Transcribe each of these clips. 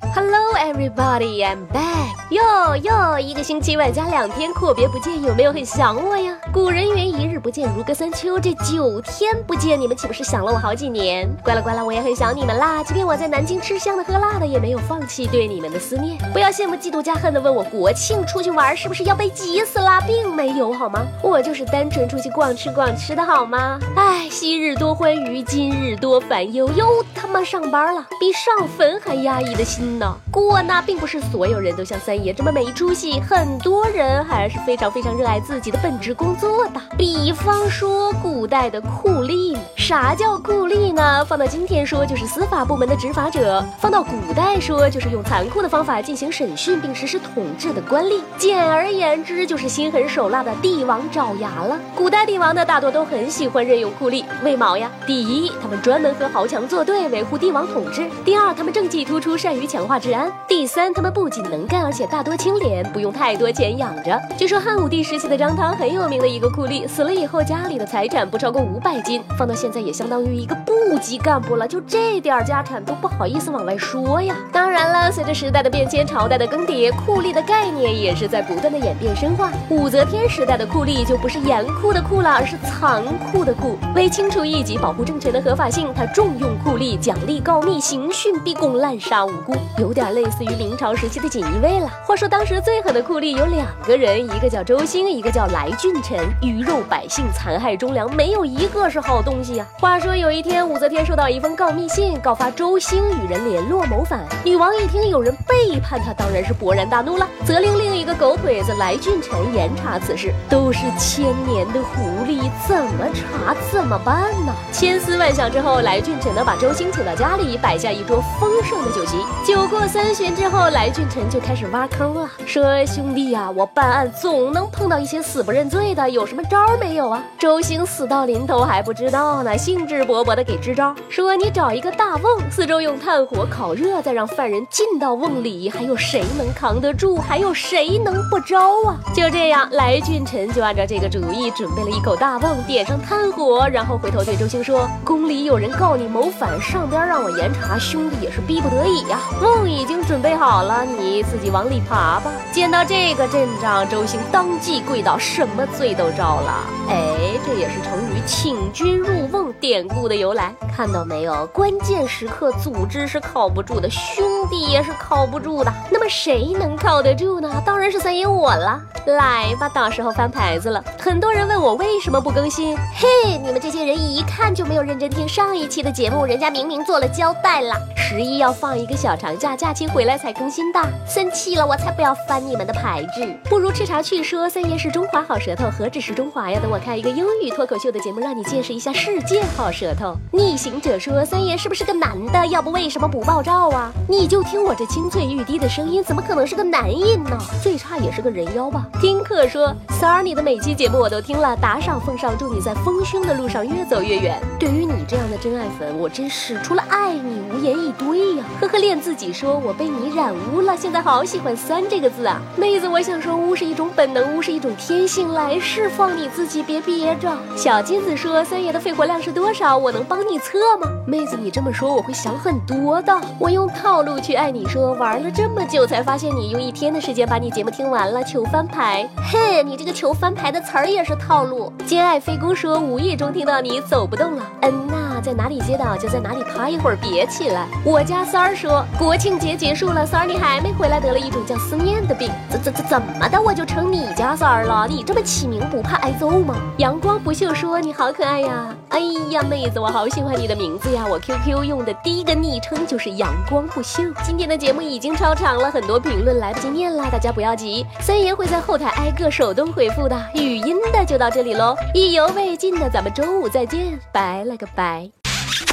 Hello everybody, I'm back. 哟哟，一个星期外加两天阔别不见，有没有很想我呀？古人云一日不见如隔三秋，这九天不见，你们岂不是想了我好几年？乖了乖了，我也很想你们啦。即便我在南京吃香的喝辣的，也没有放弃对你们的思念。不要羡慕嫉妒加恨的问我国庆出去玩是不是要被急死啦，并没有好吗？我就是单纯出去逛吃逛吃的好吗？哎，昔日多欢愉，今日多烦忧，又他妈上班了，比上坟还压抑的心嗯呢。过那并不是所有人都像三爷这么没出息，很多人还是非常非常热爱自己的本职工作的。比方说古代的酷吏，啥叫酷吏呢？放到今天说就是司法部门的执法者，放到古代说就是用残酷的方法进行审讯并实施统治的官吏。简而言之，就是心狠手辣的帝王爪牙了。古代帝王呢，大多都很喜欢任用酷吏，为毛呀？第一，他们专门和豪强作对，维护帝王统治；第二，他们政绩突出，善于强化治安。第三，他们不仅能干，而且大多清廉，不用太多钱养着。据说汉武帝时期的张汤很有名的一个酷吏，死了以后家里的财产不超过五百斤，放到现在也相当于一个部级干部了。就这点家产都不好意思往外说呀。当然了，随着时代的变迁，朝代的更迭，酷吏的概念也是在不断的演变深化。武则天时代的酷吏就不是严酷的酷了，而是残酷的酷。为清除异己，保护政权的合法性，他重用酷吏，奖励告密，刑讯逼供，滥杀无辜，有点。类似于明朝时期的锦衣卫了。话说当时最狠的酷吏有两个人，一个叫周兴，一个叫来俊臣，鱼肉百姓，残害忠良，没有一个是好东西呀。话说有一天，武则天收到一封告密信，告发周兴与人联络谋反。女王一听有人背叛她，当然是勃然大怒了，责令另一个狗腿子来俊臣严查此事。都是千年的狐狸，怎么查怎么办呢？千思万想之后，来俊臣呢把周兴请到家里，摆下一桌丰盛的酒席。就酒过三。巡之后，来俊臣就开始挖坑了，说：“兄弟呀，我办案总能碰到一些死不认罪的，有什么招没有啊？”周兴死到临头还不知道呢，兴致勃勃的给支招，说：“你找一个大瓮，四周用炭火烤热，再让犯人进到瓮里，还有谁能扛得住？还有谁能不招啊？”就这样，来俊臣就按照这个主意，准备了一口大瓮，点上炭火，然后回头对周兴说：“宫里有人告你谋反，上边让我严查，兄弟也是逼不得已呀。梦已经。”准备好了，你自己往里爬吧。见到这个阵仗，周兴当即跪倒，什么罪都招了。哎，这也是成语“请君入瓮”典故的由来。看到没有？关键时刻，组织是靠不住的，兄弟也是靠不住的。那么谁能靠得住呢？当然是三爷我了。来吧，到时候翻牌子了。很多人问我为什么不更新？嘿，你们这些人一看就没有认真听上一期的节目，人家明明做了交代了。十一要放一个小长假，假期回来才更新的。生气了，我才不要翻你们的牌子。不如吃茶去说，三爷是中华好舌头，何止是中华呀？等我开一个英语脱口秀的节目，让你见识一下世界好舌头。逆行者说，三爷是不是个男的？要不为什么不爆照啊？你就听我这清脆欲滴的声音，怎么可能是个男音呢？最差也是个人妖吧。听客说，三儿，你的每期节目我都听了，打赏奉上，祝你在丰胸的路上越走越远。对于你这样的真爱粉，我真是除了爱你无言以对呀。呵呵，练自己说，我被你染污了，现在好喜欢三这个字啊。妹子，我想说，污是一种本能，污是一种天性，来释放你自己，别憋着。小金子说，三爷的肺活量是多少？我能帮你测吗？妹子，你这么说我会想很多的。我用套路去爱你，说玩了这么久才发现你用一天的时间把你节目听完了，求翻牌。嘿，你这个求翻牌的词儿也是套路。兼爱飞姑说，无意中听到你走不动了，嗯呐，在哪里接到就在哪里趴一会儿，别起来。我家三儿说，国庆节结束了，三儿你还没回来，得了一种叫思念的病。怎怎怎怎么的，我就成你家三儿了？你这么起名不怕挨揍吗？阳光不锈说，你好可爱呀。哎呀，妹子，我好喜欢你的名字呀，我 QQ 用的第一个昵称就是阳光不锈。今天的节目已经超长了，很多评论来不及念了，大家不要急，三爷会在。后台挨个手动回复的，语音的就到这里喽。意犹未尽的，咱们周五再见，拜了个拜。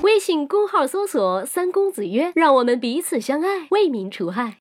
微信公号搜索“三公子曰”，让我们彼此相爱，为民除害。